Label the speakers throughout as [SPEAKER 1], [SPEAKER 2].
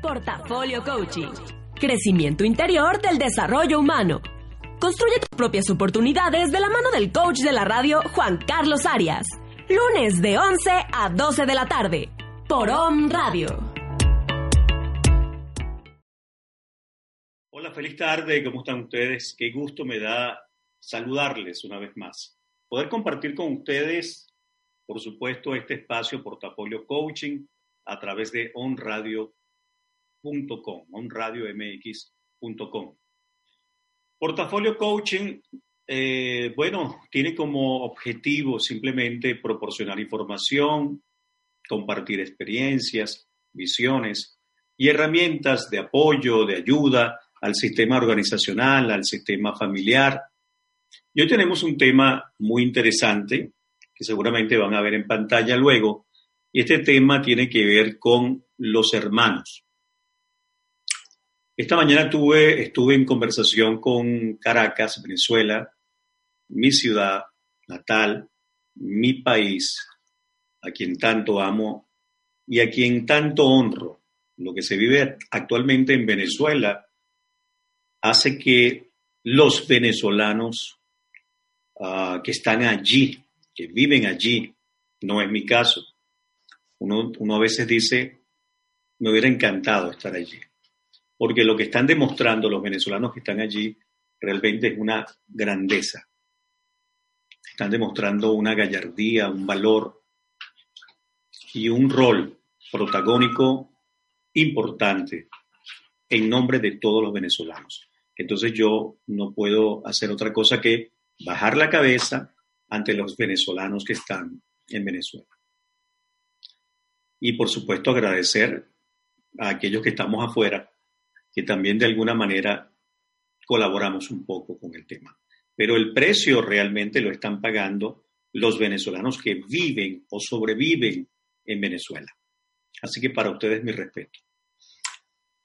[SPEAKER 1] Portafolio Coaching. Crecimiento interior del desarrollo humano. Construye tus propias oportunidades de la mano del coach de la radio Juan Carlos Arias. Lunes de 11 a 12 de la tarde. Por OM Radio.
[SPEAKER 2] Hola, feliz tarde. ¿Cómo están ustedes? Qué gusto me da saludarles una vez más. Poder compartir con ustedes, por supuesto, este espacio Portafolio Coaching a través de onradio.com, onradiomx.com. Portafolio Coaching, eh, bueno, tiene como objetivo simplemente proporcionar información, compartir experiencias, visiones y herramientas de apoyo, de ayuda al sistema organizacional, al sistema familiar. Y hoy tenemos un tema muy interesante que seguramente van a ver en pantalla luego, y este tema tiene que ver con los hermanos. Esta mañana tuve, estuve en conversación con Caracas, Venezuela, mi ciudad natal, mi país, a quien tanto amo y a quien tanto honro. Lo que se vive actualmente en Venezuela hace que los venezolanos uh, que están allí, que viven allí, no es mi caso, uno a veces dice, me hubiera encantado estar allí, porque lo que están demostrando los venezolanos que están allí realmente es una grandeza. Están demostrando una gallardía, un valor y un rol protagónico importante en nombre de todos los venezolanos. Entonces yo no puedo hacer otra cosa que bajar la cabeza ante los venezolanos que están en Venezuela. Y por supuesto agradecer a aquellos que estamos afuera, que también de alguna manera colaboramos un poco con el tema. Pero el precio realmente lo están pagando los venezolanos que viven o sobreviven en Venezuela. Así que para ustedes mi respeto.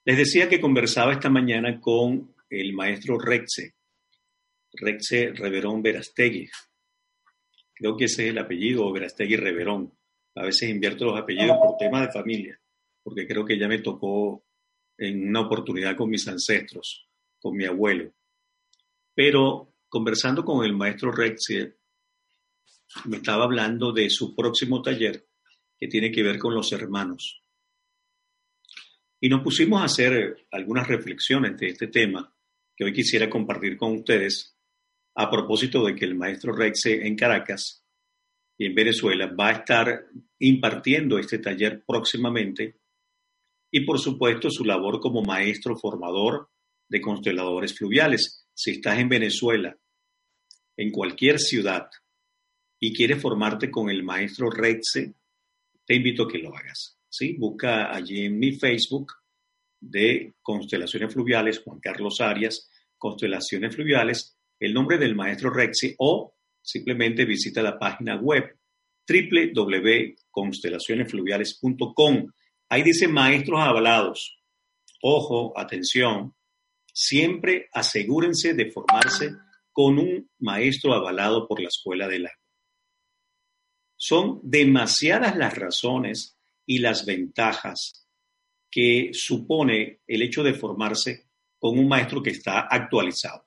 [SPEAKER 2] Les decía que conversaba esta mañana con el maestro Rexe, Rexe Reverón Verastegui. Creo que ese es el apellido, Verastegui Reverón. A veces invierto los apellidos por temas de familia, porque creo que ya me tocó en una oportunidad con mis ancestros, con mi abuelo. Pero conversando con el maestro Rexe, me estaba hablando de su próximo taller que tiene que ver con los hermanos. Y nos pusimos a hacer algunas reflexiones de este tema que hoy quisiera compartir con ustedes a propósito de que el maestro Rexe en Caracas y en Venezuela va a estar impartiendo este taller próximamente y por supuesto su labor como maestro formador de consteladores fluviales. Si estás en Venezuela, en cualquier ciudad, y quieres formarte con el maestro Rexe, te invito a que lo hagas. ¿sí? Busca allí en mi Facebook de Constelaciones Fluviales, Juan Carlos Arias, Constelaciones Fluviales, el nombre del maestro Rexi o simplemente visita la página web www.constelacionesfluviales.com. Ahí dice maestros avalados. Ojo, atención, siempre asegúrense de formarse con un maestro avalado por la escuela del agua. Son demasiadas las razones y las ventajas que supone el hecho de formarse con un maestro que está actualizado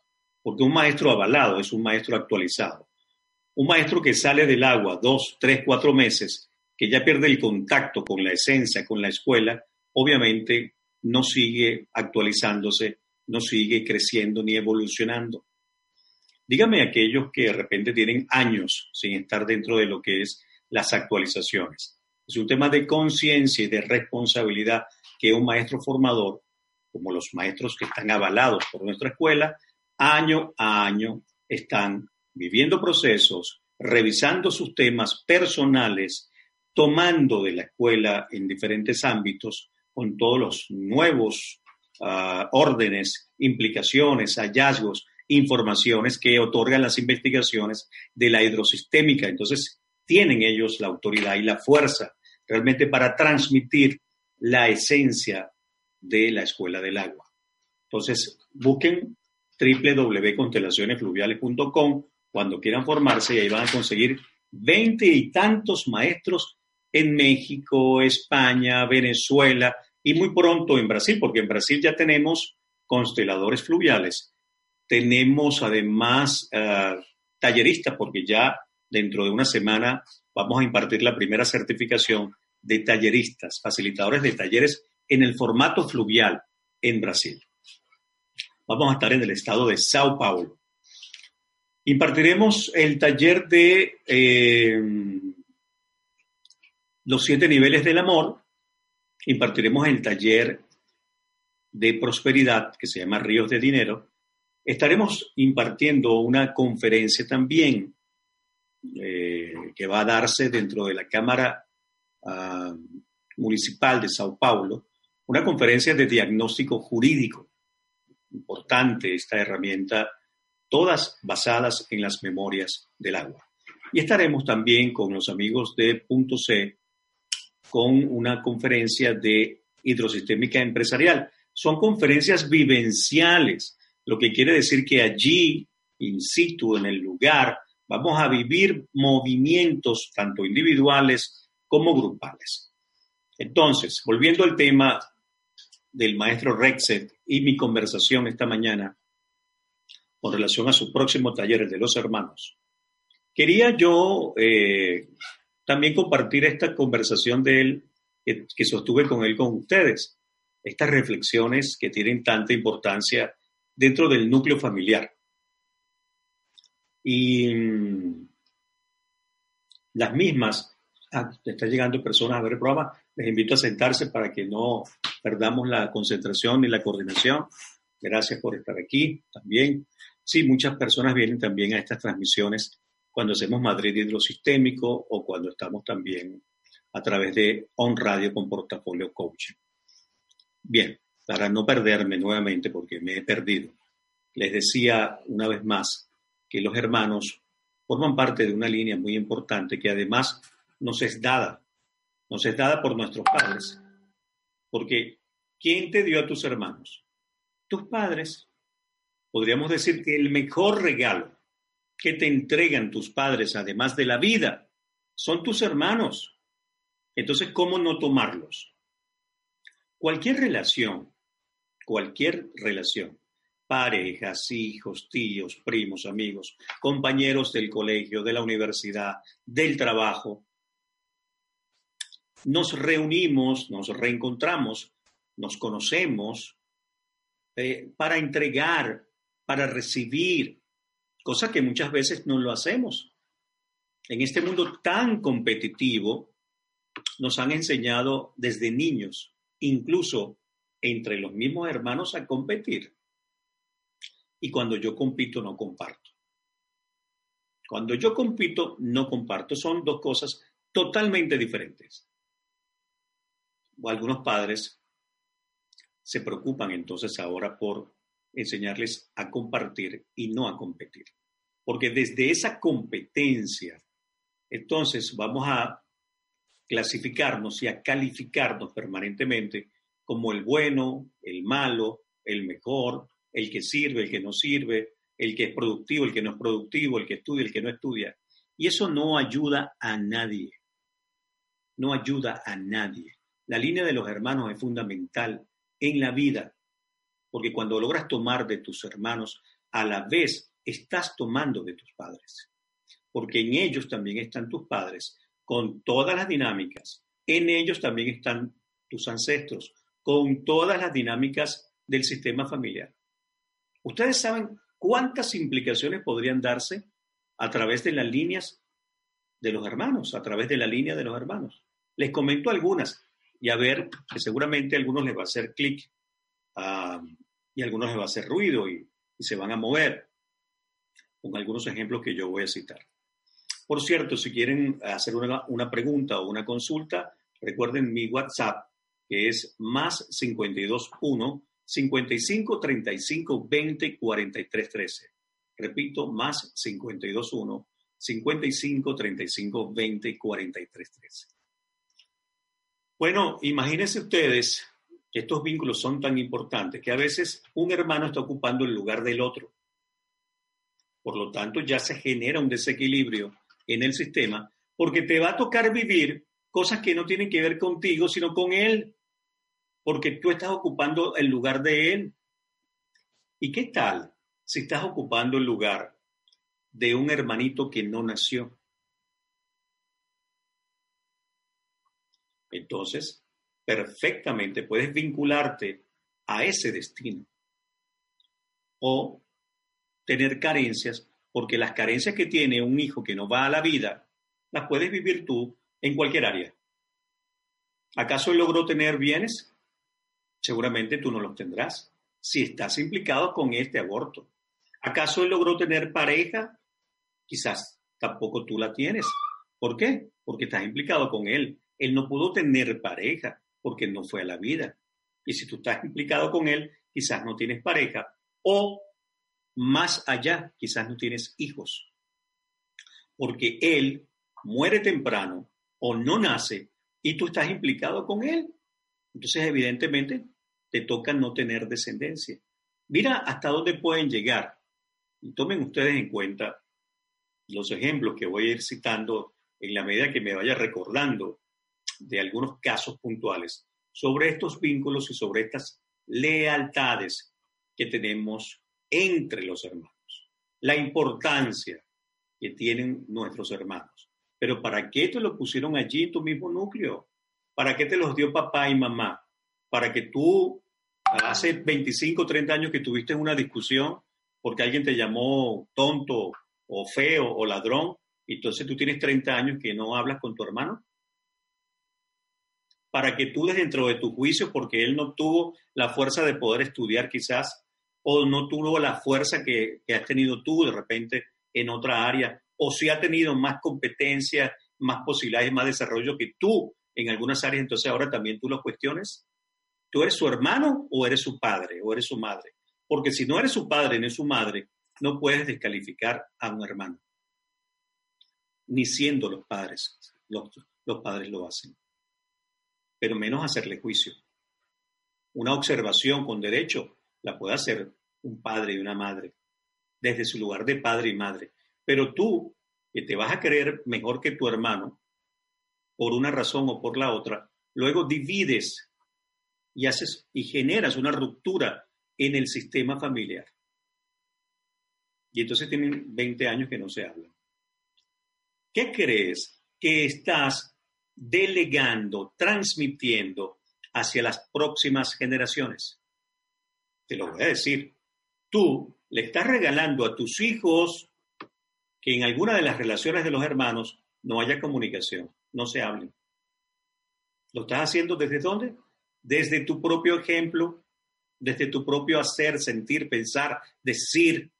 [SPEAKER 2] porque un maestro avalado es un maestro actualizado. Un maestro que sale del agua dos, tres, cuatro meses, que ya pierde el contacto con la esencia, con la escuela, obviamente no sigue actualizándose, no sigue creciendo ni evolucionando. Dígame aquellos que de repente tienen años sin estar dentro de lo que es las actualizaciones. Es un tema de conciencia y de responsabilidad que un maestro formador, como los maestros que están avalados por nuestra escuela, año a año están viviendo procesos, revisando sus temas personales, tomando de la escuela en diferentes ámbitos con todos los nuevos ah, órdenes, implicaciones, hallazgos, informaciones que otorgan las investigaciones de la hidrosistémica. Entonces, tienen ellos la autoridad y la fuerza realmente para transmitir la esencia de la escuela del agua. Entonces, busquen www.constelacionesfluviales.com cuando quieran formarse y ahí van a conseguir veinte y tantos maestros en México, España, Venezuela y muy pronto en Brasil, porque en Brasil ya tenemos consteladores fluviales, tenemos además uh, talleristas, porque ya dentro de una semana vamos a impartir la primera certificación de talleristas, facilitadores de talleres en el formato fluvial en Brasil. Vamos a estar en el estado de Sao Paulo. Impartiremos el taller de eh, los siete niveles del amor. Impartiremos el taller de prosperidad que se llama Ríos de Dinero. Estaremos impartiendo una conferencia también eh, que va a darse dentro de la Cámara uh, Municipal de Sao Paulo, una conferencia de diagnóstico jurídico. Importante esta herramienta, todas basadas en las memorias del agua. Y estaremos también con los amigos de Punto C con una conferencia de hidrosistémica empresarial. Son conferencias vivenciales, lo que quiere decir que allí, in situ, en el lugar, vamos a vivir movimientos tanto individuales como grupales. Entonces, volviendo al tema del maestro Rexet y mi conversación esta mañana con relación a su próximo taller de los hermanos, quería yo eh, también compartir esta conversación de él que, sostuve con él con ustedes, estas reflexiones que tienen tanta importancia dentro del núcleo familiar. Y mm, las mismas, ah, están llegando personas a ver el programa, les invito a sentarse para que no perdamos la concentración ni la coordinación. Gracias por estar aquí también. Sí, muchas personas vienen también a estas transmisiones cuando hacemos Madrid hidrosistémico o cuando estamos también a través de On Radio con Portafolio Coaching. Bien, para no perderme nuevamente porque me he perdido, les decía una vez más que los hermanos forman parte de una línea muy importante que además nos es dada, nos es dada por nuestros padres. Porque ¿quién te dio a tus hermanos? Tus padres. Podríamos decir que el mejor regalo que te entregan tus padres, además de la vida, son tus hermanos. Entonces, ¿cómo no tomarlos? Cualquier relación, cualquier relación parejas, hijos, tíos, primos, amigos, compañeros del colegio, de la universidad, del trabajo. Nos reunimos, nos reencontramos, nos conocemos eh, para entregar, para recibir, cosa que muchas veces no lo hacemos. En este mundo tan competitivo, nos han enseñado desde niños, incluso entre los mismos hermanos, a competir y cuando yo compito no comparto. Cuando yo compito no comparto. Son dos cosas totalmente diferentes. O algunos padres se preocupan entonces ahora por enseñarles a compartir y no a competir. Porque desde esa competencia, entonces vamos a clasificarnos y a calificarnos permanentemente como el bueno, el malo, el mejor, el que sirve, el que no sirve, el que es productivo, el que no es productivo, el que estudia, el que no estudia. Y eso no ayuda a nadie. No ayuda a nadie. La línea de los hermanos es fundamental en la vida, porque cuando logras tomar de tus hermanos, a la vez estás tomando de tus padres, porque en ellos también están tus padres, con todas las dinámicas. En ellos también están tus ancestros, con todas las dinámicas del sistema familiar. Ustedes saben cuántas implicaciones podrían darse a través de las líneas de los hermanos, a través de la línea de los hermanos. Les comento algunas y a ver seguramente a algunos les va a hacer clic ah, y a algunos les va a hacer ruido y, se van a mover con algunos ejemplos que yo voy a citar. Por cierto, si quieren hacer una, una pregunta o una consulta, recuerden mi WhatsApp, que es más 521 55 35 20 43 13. Repito, más 52 1 55 35 20 43 13. Bueno, imagínense ustedes que estos vínculos son tan importantes que a veces un hermano está ocupando el lugar del otro. Por lo tanto, ya se genera un desequilibrio en el sistema porque te va a tocar vivir cosas que no tienen que ver contigo, sino con él porque tú estás ocupando el lugar de él. ¿Y qué tal si estás ocupando el lugar de un hermanito que no nació? Entonces, perfectamente puedes vincularte a ese destino o tener carencias, porque las carencias que tiene un hijo que no va a la vida, las puedes vivir tú en cualquier área. ¿Acaso él logró tener bienes? seguramente tú no los tendrás si estás implicado con este aborto. ¿Acaso él logró tener pareja? Quizás tampoco tú la tienes. ¿Por qué? Porque estás implicado con él. Él no pudo tener pareja porque no fue a la vida. Y si tú estás implicado con él, quizás no tienes pareja o más allá, quizás no tienes hijos. Porque él muere temprano o no nace y tú estás implicado con él. Entonces, evidentemente, te toca no tener descendencia. Mira hasta dónde pueden llegar. Y tomen ustedes en cuenta los ejemplos que voy a ir citando en la medida que me vaya recordando de algunos casos puntuales sobre estos vínculos y sobre estas lealtades que tenemos entre los hermanos. La importancia que tienen nuestros hermanos. Pero ¿para qué te lo pusieron allí en tu mismo núcleo? ¿Para qué te los dio papá y mamá? Para que tú, hace 25, 30 años que tuviste una discusión porque alguien te llamó tonto o feo o ladrón, y entonces tú tienes 30 años que no hablas con tu hermano. Para que tú dentro de tu juicio, porque él no tuvo la fuerza de poder estudiar quizás, o no tuvo la fuerza que, has tenido tú de repente en otra área, o si ha tenido más competencia, más posibilidades, más desarrollo que tú en algunas áreas, entonces ahora también tú lo cuestiones. ¿Tú eres su hermano o eres su padre o eres su madre? Porque si no eres su padre ni su madre, no puedes descalificar a un hermano. Ni siendo los padres. Los padres lo hacen. Pero menos hacerle juicio. Una observación con derecho la puede hacer un padre y una madre desde su lugar de padre y madre. Pero tú, que te vas a creer mejor que tu hermano, por una razón o por la otra, luego divides y haces y generas una ruptura en el sistema familiar. Y entonces tienen 20 años que no se hablan. ¿Qué crees que estás delegando, transmitiendo hacia las próximas generaciones? Te lo voy a decir. Tú le estás regalando a tus hijos que en alguna de las relaciones de los hermanos no haya comunicación no se hablen. ¿Lo estás haciendo desde dónde? Desde tu propio ejemplo, desde tu propio hacer, sentir, pensar, decir.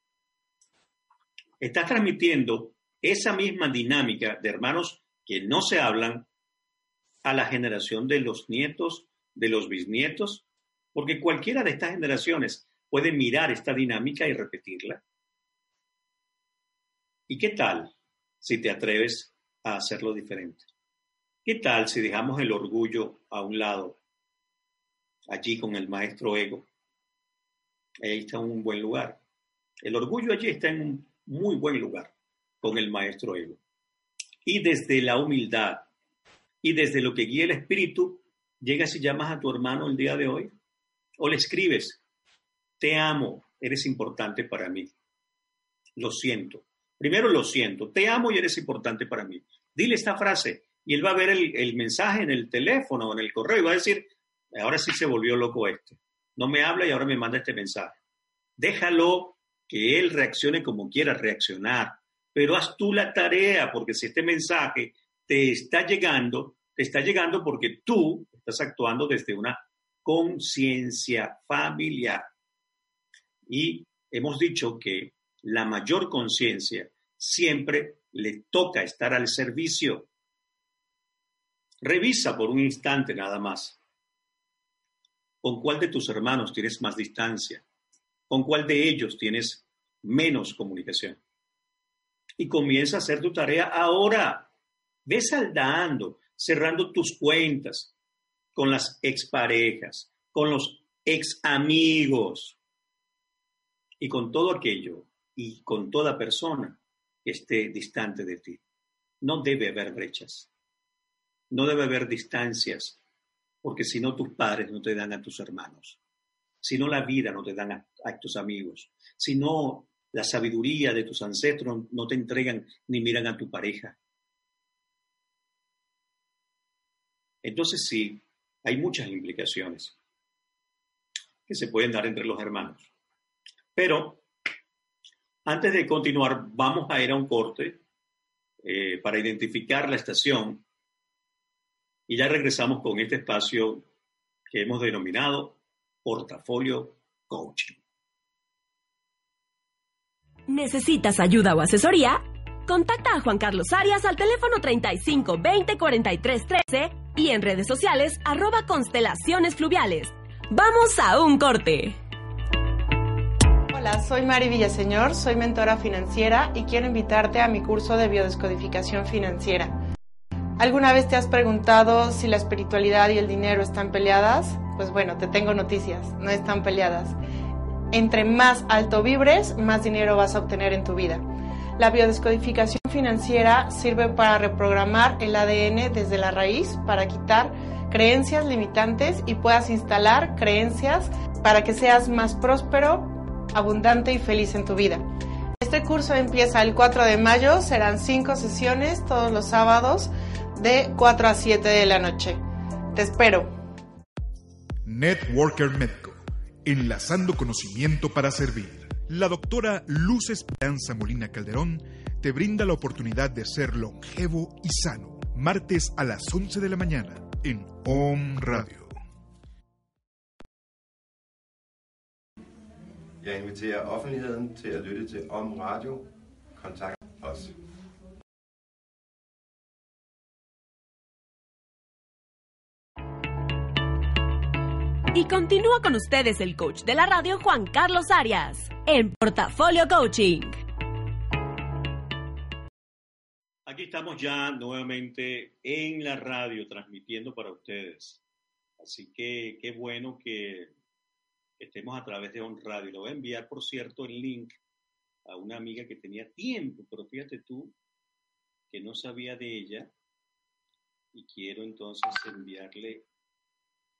[SPEAKER 2] Estás transmitiendo esa misma dinámica de hermanos que no se hablan a la generación de los nietos, de los bisnietos, porque cualquiera de estas generaciones puede mirar esta dinámica y repetirla. ¿Y qué tal si te atreves a hacerlo diferente? ¿Qué tal si dejamos el orgullo a un lado, allí con el maestro ego? Ahí está un buen lugar. El orgullo allí está en un muy buen lugar con el maestro ego. Y desde la humildad y desde lo que guía el espíritu, llegas y llamas a tu hermano el día de hoy o le escribes, te amo, eres importante para mí. Lo siento. Primero lo siento, te amo y eres importante para mí. Dile esta frase, y él va a ver el, mensaje en el teléfono o en el correo y va a decir, ahora sí se volvió loco este. No me habla y ahora me manda este mensaje. Déjalo que él reaccione como quiera reaccionar, pero haz tú la tarea, porque si este mensaje te está llegando, te está llegando porque tú estás actuando desde una conciencia familiar. Y hemos dicho que la mayor conciencia siempre le toca estar al servicio. Revisa por un instante nada más. ¿Con cuál de tus hermanos tienes más distancia? ¿Con cuál de ellos tienes menos comunicación? Y comienza a hacer tu tarea ahora. Ve saldando, cerrando tus cuentas con las exparejas, con los ex amigos y con todo aquello y con toda persona que esté distante de ti. No debe haber brechas. No debe haber distancias. porque si no tus padres no te dan a tus hermanos, si no la vida no te dan a, tus amigos, si no la sabiduría de tus ancestros no te entregan ni miran a tu pareja. Entonces sí, hay muchas implicaciones que se pueden dar entre los hermanos. Pero antes de continuar, vamos a ir a un corte eh, para identificar la estación y ya regresamos con este espacio que hemos denominado Portafolio Coaching.
[SPEAKER 1] ¿Necesitas ayuda o asesoría? Contacta a Juan Carlos Arias al teléfono 35 20 43 13 y en redes sociales arroba constelaciones fluviales. Vamos a un corte.
[SPEAKER 3] Hola, soy Mari Villaseñor, soy mentora financiera y quiero invitarte a mi curso de biodescodificación financiera. ¿Alguna vez te has preguntado si la espiritualidad y el dinero están peleadas? Pues bueno, te tengo noticias, no están peleadas. Entre más alto vibres, más dinero vas a obtener en tu vida. La biodescodificación financiera sirve para reprogramar el ADN desde la raíz, para quitar creencias limitantes y puedas instalar creencias para que seas más próspero, abundante y feliz en tu vida. Este curso empieza el 4 de mayo, serán 5 sesiones todos los sábados de 4 a 7 de la noche. Te espero.
[SPEAKER 4] Networker Médico, enlazando conocimiento para servir. La doctora Luz Esperanza Molina Calderón te brinda la oportunidad de ser longevo y sano. Martes a las 11 de la mañana en OM Radio.
[SPEAKER 5] Jeg inviterer offentligheden til at lytte til OM Radio. Kontakt os.
[SPEAKER 1] Y continúa con ustedes el coach de la radio Juan Carlos Arias en Portafolio Coaching.
[SPEAKER 2] Aquí estamos ya nuevamente en la radio transmitiendo para ustedes. Así que qué bueno que estemos a través de On Radio. Le voy a enviar, por cierto, el link a una amiga que tenía tiempo, pero fíjate tú que no sabía de ella y quiero entonces enviarle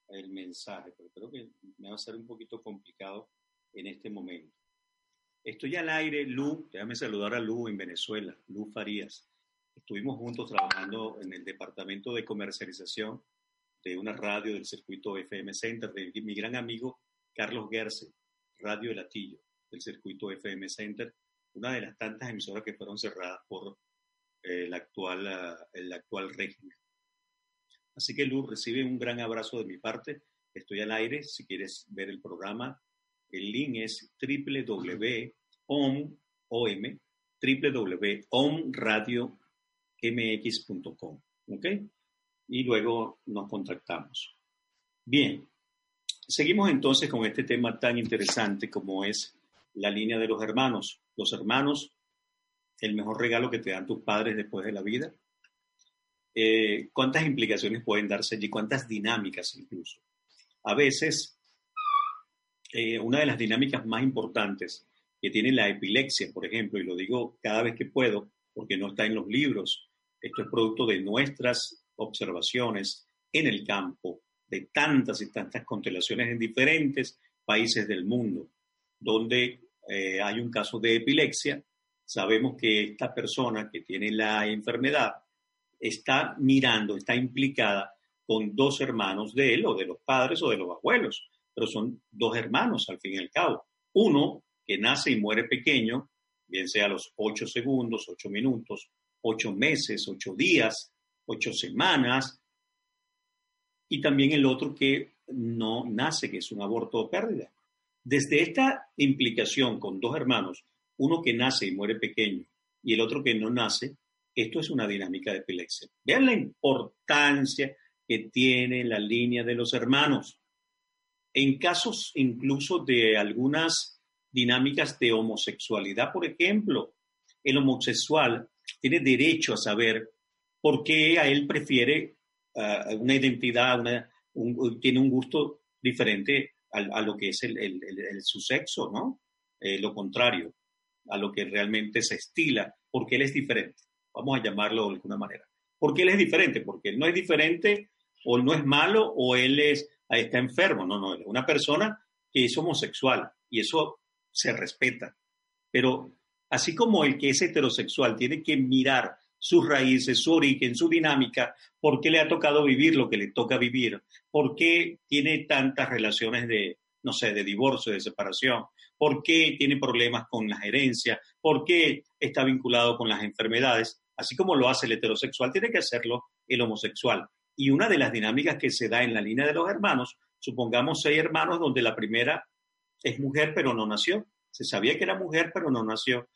[SPEAKER 2] el mensaje, pero creo que me va a ser un poquito complicado en este momento. Estoy al aire, Lu, déjame saludar a Lu en Venezuela, Lu Farías. Estuvimos juntos trabajando en el departamento de comercialización de una radio del circuito FM Center de mi gran amigo Carlos Gerse, Radio El del circuito FM Center, una de las tantas emisoras que fueron cerradas por eh, el, actual, ah, el actual régimen. Así que Luz, recibe un gran abrazo de mi parte. Estoy al aire. Si quieres ver el programa, el link es www.om. ¿Ok? Y luego nos contactamos. Bien, seguimos entonces con este tema tan interesante como es la línea de los hermanos. Los hermanos, el mejor regalo que te dan tus padres después de la vida. Eh, cuántas implicaciones pueden darse allí, cuántas dinámicas incluso. A veces, eh, una de las dinámicas más importantes que tiene la epilepsia, por ejemplo, y lo digo cada vez que puedo, porque no está en los libros, esto es producto de nuestras observaciones en el campo, de tantas y tantas constelaciones en diferentes países del mundo, donde eh, hay un caso de epilepsia, sabemos que esta persona que tiene la enfermedad está mirando, está implicada con dos hermanos de él, o de los padres o de los abuelos, pero son dos hermanos al fin y al cabo. Uno que nace y muere pequeño, bien sea a los ocho segundos, ocho minutos, ocho meses, ocho días, ocho semanas, y también el otro que no nace, que es un aborto o pérdida. Desde esta implicación con dos hermanos, uno que nace y muere pequeño y el otro que no nace, esto es una dinámica de epilepsia. Vean la importancia que tiene la línea de los hermanos. En casos incluso de algunas dinámicas de homosexualidad, por ejemplo, el homosexual tiene derecho a saber por qué a él prefiere uh, una identidad, tiene un gusto diferente a, lo que es su sexo, ¿no? Eh, lo contrario, a lo que realmente se estila, porque él es diferente vamos a llamarlo de alguna manera. ¿Por qué él es diferente? Porque él no es diferente o no es malo o él es, está enfermo. No, no, es una persona que es homosexual y eso se respeta. Pero así como el que es heterosexual tiene que mirar sus raíces, su origen, su dinámica, por qué le ha tocado vivir lo que le toca vivir, por qué tiene tantas relaciones de, no sé, de divorcio, de separación, por qué tiene problemas con las herencias, por qué está vinculado con las enfermedades, así como lo hace el heterosexual, tiene que hacerlo el homosexual. Y una de las dinámicas que se da en la línea de los hermanos, supongamos seis hermanos donde la primera es mujer pero no nació, se sabía que era mujer pero no nació.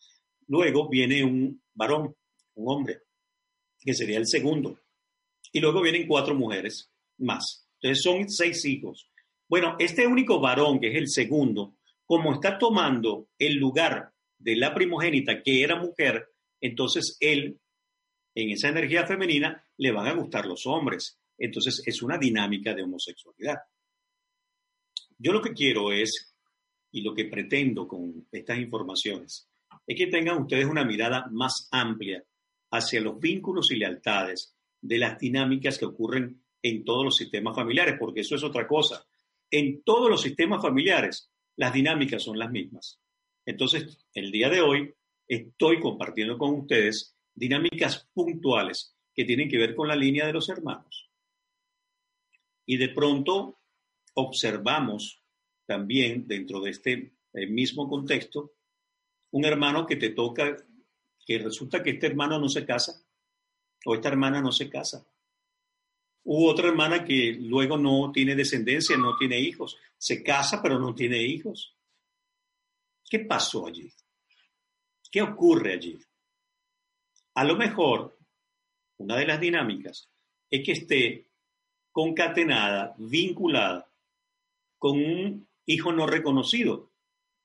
[SPEAKER 2] Luego viene un varón, un hombre, que sería el segundo. Y luego vienen cuatro mujeres más. Entonces son seis hijos. Bueno, este único varón, que es el segundo, como está tomando el lugar de la primogénita, que era mujer, entonces él, en esa energía femenina, le van a gustar los hombres. Entonces es una dinámica de homosexualidad. Yo lo que quiero es, y lo que pretendo con estas informaciones, es que tengan ustedes una mirada más amplia hacia los vínculos y lealtades de las dinámicas que ocurren en todos los sistemas familiares, porque eso es otra cosa. En todos los sistemas familiares, las dinámicas son las mismas. Entonces, el día de hoy estoy compartiendo con ustedes dinámicas puntuales que tienen que ver con la línea de los hermanos. Y de pronto observamos también dentro de este eh, mismo contexto un hermano que te toca, que resulta que este hermano no se casa o esta hermana no se casa. U otra hermana que luego no tiene descendencia, no tiene hijos, se casa pero no tiene hijos. ¿Qué pasó allí? ¿Qué ocurre allí? A lo mejor, una de las dinámicas es que esté concatenada, vinculada con un hijo no reconocido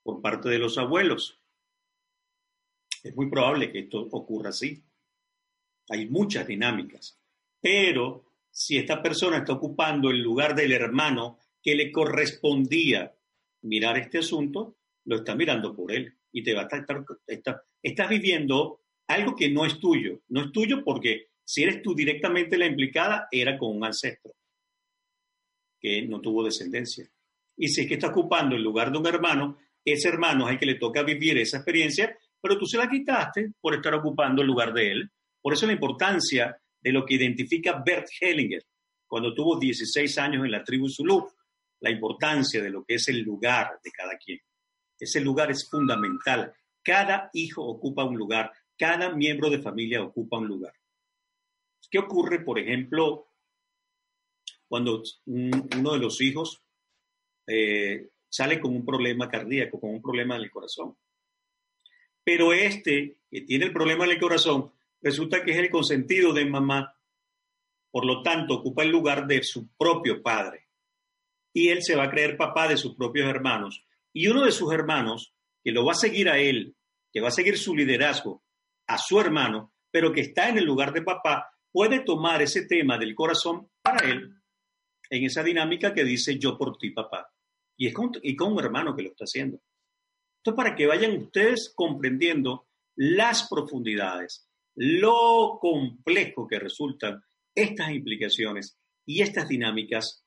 [SPEAKER 2] por parte de los abuelos. Es muy probable que esto ocurra así. Hay muchas dinámicas, pero si esta persona está ocupando el lugar del hermano que le correspondía mirar este asunto, lo está mirando por él y te va a estar, estás viviendo algo que no es tuyo. No es tuyo porque si eres tú directamente la implicada, era con un ancestro que no tuvo descendencia. Y si es que está ocupando el lugar de un hermano, ese hermano es el que le toca vivir esa experiencia, pero tú se la quitaste por estar ocupando el lugar de él. Por eso la importancia de lo que identifica Bert Hellinger cuando tuvo 16 años en la tribu Zulu, la importancia de lo que es el lugar de cada quien. Ese lugar es fundamental. Cada hijo ocupa un lugar, cada miembro de familia ocupa un lugar. ¿Qué ocurre, por ejemplo, cuando uno de los hijos eh, sale con un problema cardíaco, con un problema en el corazón? Pero este, que tiene el problema en el corazón, resulta que es el consentido de mamá, por lo tanto ocupa el lugar de su propio padre. Y él se va a creer papá de sus propios hermanos. Y uno de sus hermanos, que lo va a seguir a él, que va a seguir su liderazgo a su hermano, pero que está en el lugar de papá, puede tomar ese tema del corazón para él en esa dinámica que dice yo por ti, papá. Y es con, y con un hermano que lo está haciendo. Para que vayan ustedes comprendiendo las profundidades lo complejo que resultan estas implicaciones y estas dinámicas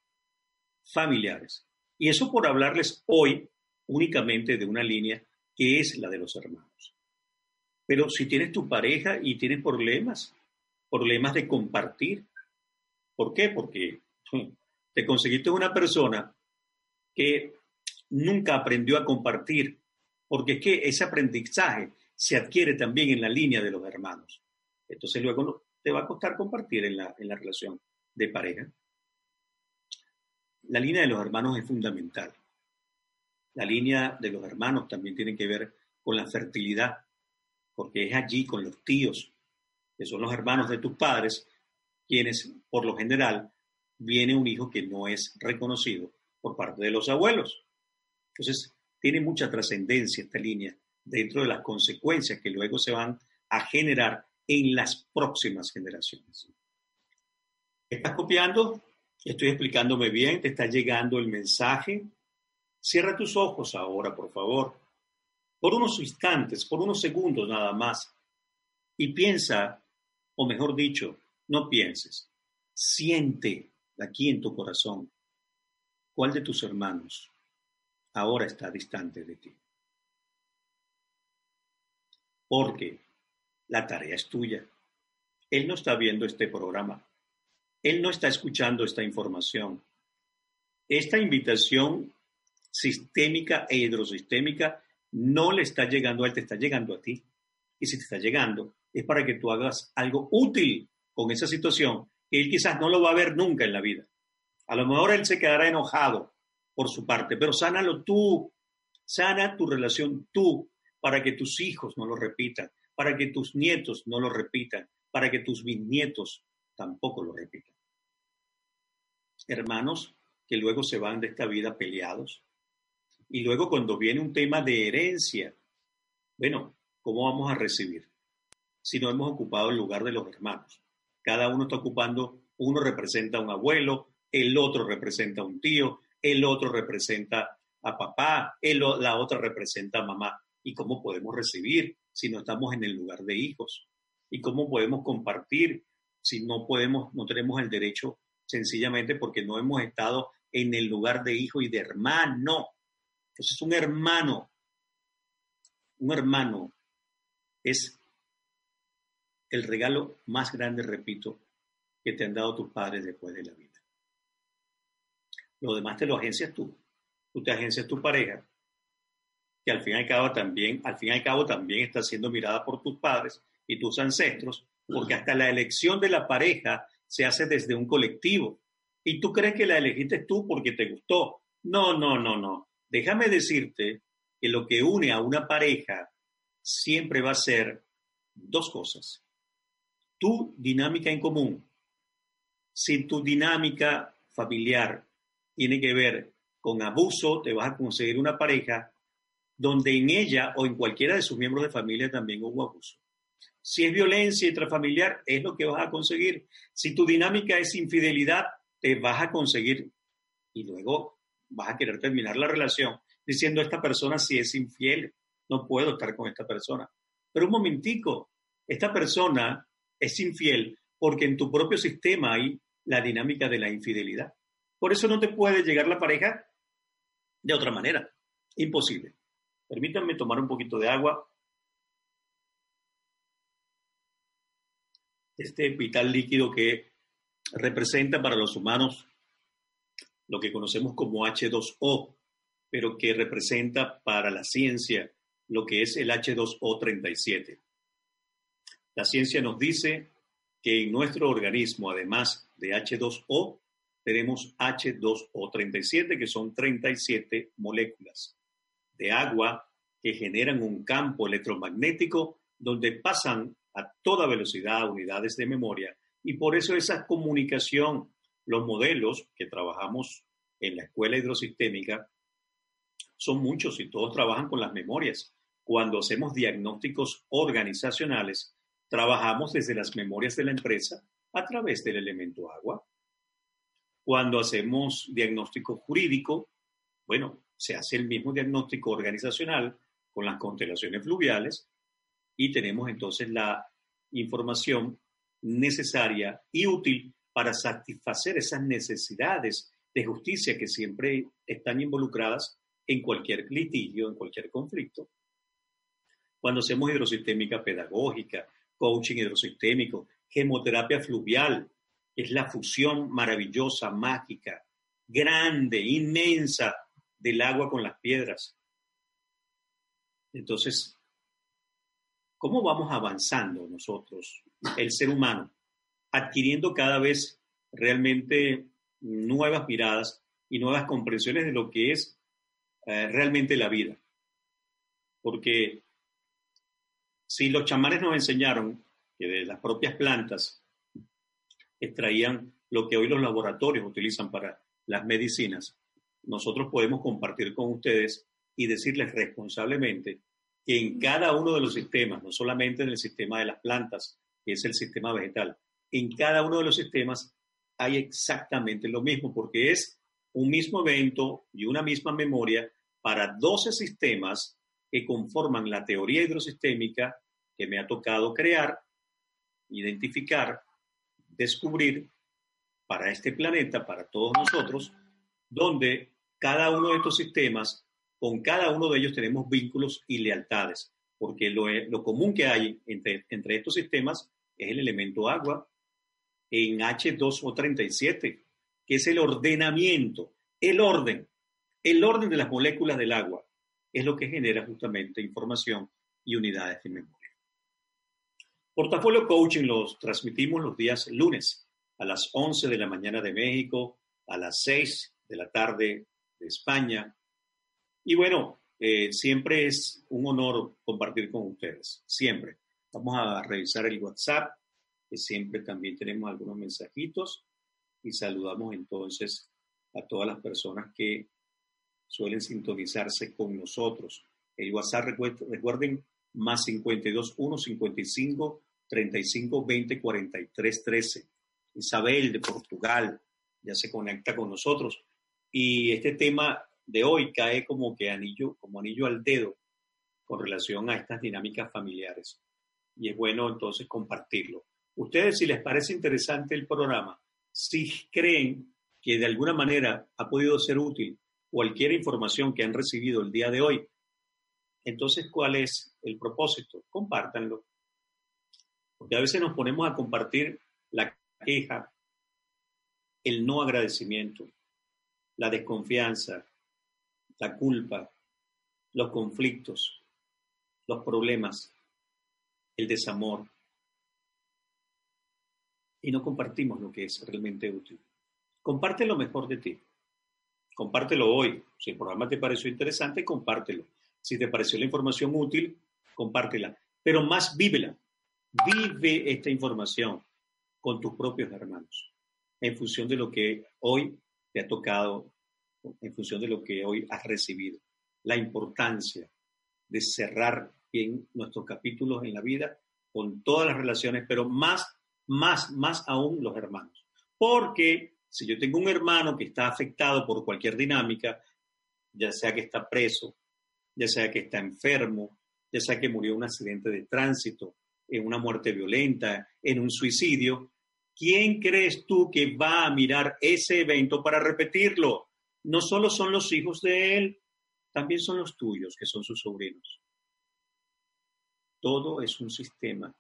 [SPEAKER 2] familiares. Y eso por hablarles hoy únicamente de una línea que es la de los hermanos. Pero si tienes tu pareja y tienes problemas, problemas de compartir, ¿por qué? Porque te conseguiste una persona que nunca aprendió a compartir, porque es que ese aprendizaje se adquiere también en la línea de los hermanos. Entonces luego te va a costar compartir en la, en la relación de pareja. La línea de los hermanos es fundamental. La línea de los hermanos también tiene que ver con la fertilidad, porque es allí con los tíos, que son los hermanos de tus padres, quienes por lo general viene un hijo que no es reconocido por parte de los abuelos. Entonces, tiene mucha trascendencia esta línea dentro de las consecuencias que luego se van a generar en las próximas generaciones. ¿Estás copiando? Estoy explicándome bien, te está llegando el mensaje. Cierra tus ojos ahora, por favor, por unos instantes, por unos segundos nada más, y piensa, o mejor dicho, no pienses, siente aquí en tu corazón, ¿cuál de tus hermanos ahora está distante de ti? Porque la tarea es tuya. Él no está viendo este programa. Él no está escuchando esta información. Esta invitación sistémica e hidrosistémica no le está llegando a él, te está llegando a ti. Y si te está llegando, es para que tú hagas algo útil con esa situación que él quizás no lo va a ver nunca en la vida. A lo mejor él se quedará enojado por su parte, pero sánalo tú, sana tu relación tú, para que tus hijos no lo repitan, para que tus nietos no lo repitan, para que tus bisnietos tampoco lo repitan. Hermanos que luego se van de esta vida peleados, y luego cuando viene un tema de herencia, bueno, ¿cómo vamos a recibir? Si no hemos ocupado el lugar de los hermanos. Cada uno está ocupando, uno representa a un abuelo, el otro representa a un tío, el otro representa a papá, la otra representa a mamá. ¿Y cómo podemos recibir si no estamos en el lugar de hijos? ¿Y cómo podemos compartir si no podemos, no tenemos el derecho sencillamente porque no hemos estado en el lugar de hijo y de hermano? Entonces un hermano, un hermano es el regalo más grande, repito, que te han dado tus padres después de la vida. Lo demás te lo agencias tú. Tú te agencias tu pareja, que al fin y al cabo también, al fin y cabo también está siendo mirada por tus padres y tus ancestros, porque hasta la elección de la pareja se hace desde un colectivo. Y tú crees que la elegiste tú porque te gustó. No, no, no, no. Déjame decirte que lo que une a una pareja siempre va a ser dos cosas. Tu dinámica en común. Si tu dinámica familiar tiene que ver con abuso, te vas a conseguir una pareja donde en ella o en cualquiera de sus miembros de familia también hubo abuso. Si es violencia intrafamiliar, es lo que vas a conseguir. Si tu dinámica es infidelidad, te vas a conseguir y luego vas a querer terminar la relación diciendo esta persona si es infiel, no puedo estar con esta persona. Pero un momentico, esta persona es infiel porque en tu propio sistema hay la dinámica de la infidelidad. Por eso no te puede llegar la pareja de otra manera. Imposible. Permítanme tomar un poquito de agua. Este vital líquido que representa para los humanos lo que conocemos como H2O, pero que representa para la ciencia lo que es el H2O37. La ciencia nos dice que en nuestro organismo, además de H2O, tenemos H2O37, que son 37 moléculas de agua que generan un campo electromagnético donde pasan a toda velocidad unidades de memoria y por eso esa comunicación los modelos que trabajamos en la escuela hidrosistémica son muchos y todos trabajan con las memorias. Cuando hacemos diagnósticos organizacionales, trabajamos desde las memorias de la empresa a través del elemento agua. Cuando hacemos diagnóstico jurídico, bueno, se hace el mismo diagnóstico organizacional con las constelaciones fluviales y tenemos entonces la información necesaria y útil para satisfacer esas necesidades de justicia que siempre están involucradas en cualquier litigio, en cualquier conflicto. Cuando hacemos hidrosistémica pedagógica, coaching hidrosistémico, gemoterapia fluvial, es la fusión maravillosa, mágica, grande, inmensa del agua con las piedras. Entonces, ¿cómo vamos avanzando nosotros, el ser humano, adquiriendo cada vez realmente nuevas miradas y nuevas comprensiones de lo que es eh, realmente la vida. Porque si los chamanes nos enseñaron que de las propias plantas extraían lo que hoy los laboratorios utilizan para las medicinas, nosotros podemos compartir con ustedes y decirles responsablemente que en cada uno de los sistemas, no solamente en el sistema de las plantas, que es el sistema vegetal, en cada uno de los sistemas hay exactamente lo mismo, porque es un mismo evento y una misma memoria para 12 sistemas que conforman la teoría hidrosistémica que me ha tocado crear, identificar, descubrir, para este planeta, para todos nosotros, donde cada uno de estos sistemas, con cada uno de ellos tenemos vínculos y lealtades, porque lo, lo común que hay entre, entre estos sistemas es el elemento agua en H2O37, que es el ordenamiento, el orden, el orden de las moléculas del agua, es lo que genera justamente información y unidades de memoria. Portafolio Coaching los transmitimos los días lunes a las 11 de la mañana de México, a las 6 de la tarde de España. Y bueno, eh, siempre es un honor compartir con ustedes, siempre. Vamos a revisar el WhatsApp, que siempre también tenemos algunos mensajitos y saludamos entonces a todas las personas que suelen sintonizarse con nosotros. El WhatsApp, recuerden, más 52 1 55 35 20 43 13. Isabel de Portugal ya se conecta con nosotros. Y este tema de hoy cae como que anillo, como anillo al dedo con relación a estas dinámicas familiares. Y es bueno entonces compartirlo. Ustedes, si les parece interesante el programa, si creen que de alguna manera ha podido ser útil cualquier información que han recibido el día de hoy, entonces, ¿cuál es el propósito? Compártanlo. Porque a veces nos ponemos a compartir la queja, el no agradecimiento, la desconfianza, la culpa, los conflictos, los problemas, el desamor. Y no compartimos lo que es realmente útil. Comparte lo mejor de ti. Compártelo hoy. Si el programa te pareció interesante, compártelo. Si te pareció la información útil, compártela. Pero más vívela. Vive esta información con tus propios hermanos, en función de lo que hoy te ha tocado, en función de lo que hoy has recibido. La importancia de cerrar bien nuestros capítulos en la vida con todas las relaciones, pero más, más, más aún los hermanos. Porque si yo tengo un hermano que está afectado por cualquier dinámica, ya sea que está preso, ya sea que está enfermo, ya sea que murió en un accidente de tránsito, en una muerte violenta, en un suicidio, ¿quién crees tú que va a mirar ese evento para repetirlo? No solo son los hijos de él, también son los tuyos, que son sus sobrinos. Todo es un sistema,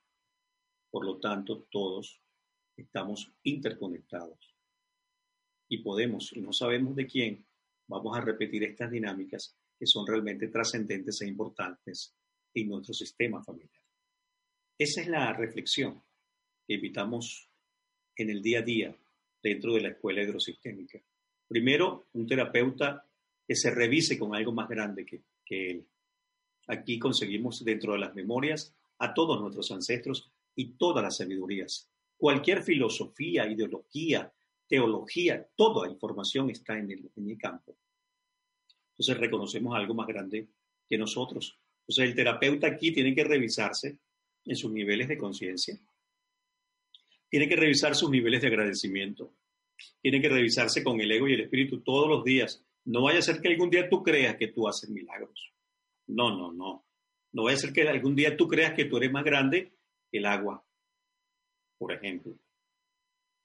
[SPEAKER 2] por lo tanto, todos estamos interconectados y podemos, y no sabemos de quién, vamos a repetir estas dinámicas que son realmente trascendentes e importantes en nuestro sistema familiar. Esa es la reflexión que invitamos en el día a día dentro de la escuela hidrosistémica. Primero, un terapeuta que se revise con algo más grande que, él. Aquí conseguimos dentro de las memorias a todos nuestros ancestros y todas las sabidurías. Cualquier filosofía, ideología, teología, toda información está en el campo. Entonces reconocemos algo más grande que nosotros. Entonces el terapeuta aquí tiene que revisarse en sus niveles de conciencia, tiene que revisar sus niveles de agradecimiento, tiene que revisarse con el ego y el espíritu todos los días. No vaya a ser que algún día tú creas que tú haces milagros. No, no, no. No vaya a ser que algún día tú creas que tú eres más grande que el agua, por ejemplo.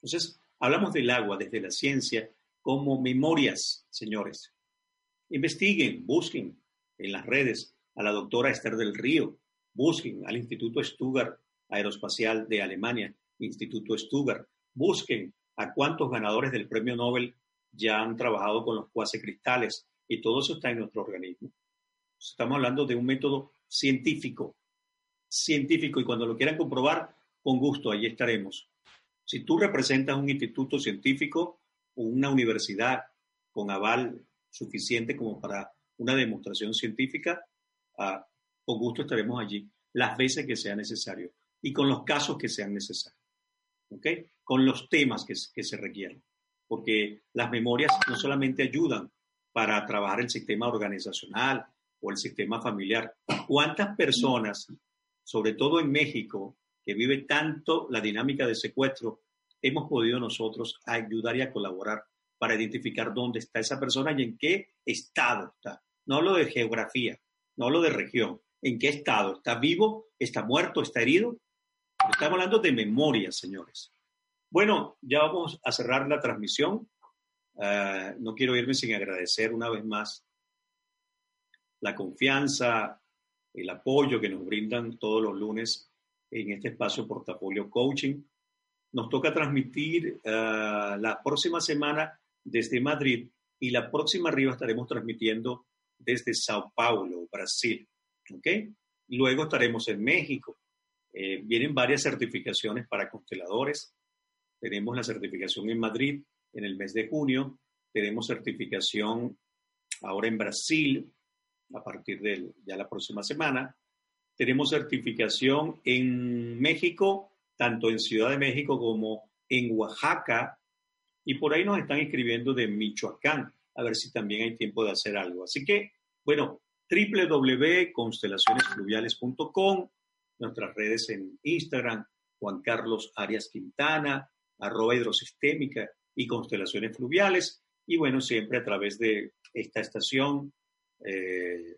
[SPEAKER 2] Entonces, Hablamos del agua desde la ciencia como memorias, señores. Investiguen, busquen en las redes a la doctora Esther del Río, busquen al Instituto Stuttgart Aeroespacial de Alemania, Instituto Stuttgart, busquen a cuántos ganadores del premio Nobel ya han trabajado con los cuasecristales y todo eso está en nuestro organismo. Estamos hablando de un método científico, científico y cuando lo quieran comprobar, con gusto, ahí estaremos. Si tú representas un instituto científico o una universidad con aval suficiente como para una demostración científica, ah, con gusto estaremos allí las veces que sea necesario y con los casos que sean necesarios, ¿ok? Con los temas que, que se requieran, porque las memorias no solamente ayudan para trabajar el sistema organizacional o el sistema familiar. ¿Cuántas personas, sobre todo en México, que vive tanto la dinámica de secuestro, hemos podido nosotros ayudar y a colaborar para identificar dónde está esa persona y en qué estado está. No hablo de geografía, no hablo de región, en qué estado. ¿Está vivo? ¿Está muerto? ¿Está herido? Estamos hablando de memoria, señores. Bueno, ya vamos a cerrar la transmisión. Uh, no quiero irme sin agradecer una vez más la confianza, el apoyo que nos brindan todos los lunes en este espacio Portafolio Coaching. Nos toca transmitir uh, la próxima semana desde Madrid y la próxima arriba estaremos transmitiendo desde Sao Paulo, Brasil. ¿Ok? Luego estaremos en México. Eh, vienen varias certificaciones para consteladores. Tenemos la certificación en Madrid en el mes de junio. Tenemos certificación ahora en Brasil a partir de ya la próxima semana. Tenemos certificación en México, tanto en Ciudad de México como en Oaxaca. Y por ahí nos están escribiendo de Michoacán, a ver si también hay tiempo de hacer algo. Así que, bueno, www.constelacionesfluviales.com, nuestras redes en Instagram, Juan Carlos Arias Quintana, arroba hidrosistémica y constelaciones fluviales. Y bueno, siempre a través de esta estación, eh,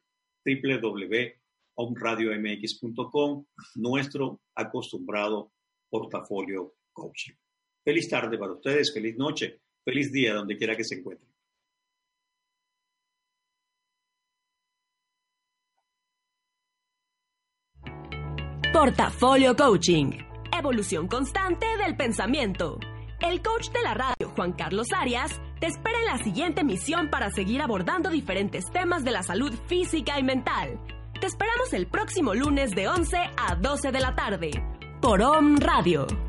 [SPEAKER 2] nuestro acostumbrado portafolio coaching. Feliz tarde para ustedes, feliz noche, feliz día donde quiera que se encuentren.
[SPEAKER 1] Portafolio Coaching. Evolución constante del pensamiento. El coach de la radio, Juan Carlos Arias, te espera en la siguiente misión para seguir abordando diferentes temas de la salud física y mental. Te esperamos el próximo lunes de 11 a 12 de la tarde por OM Radio.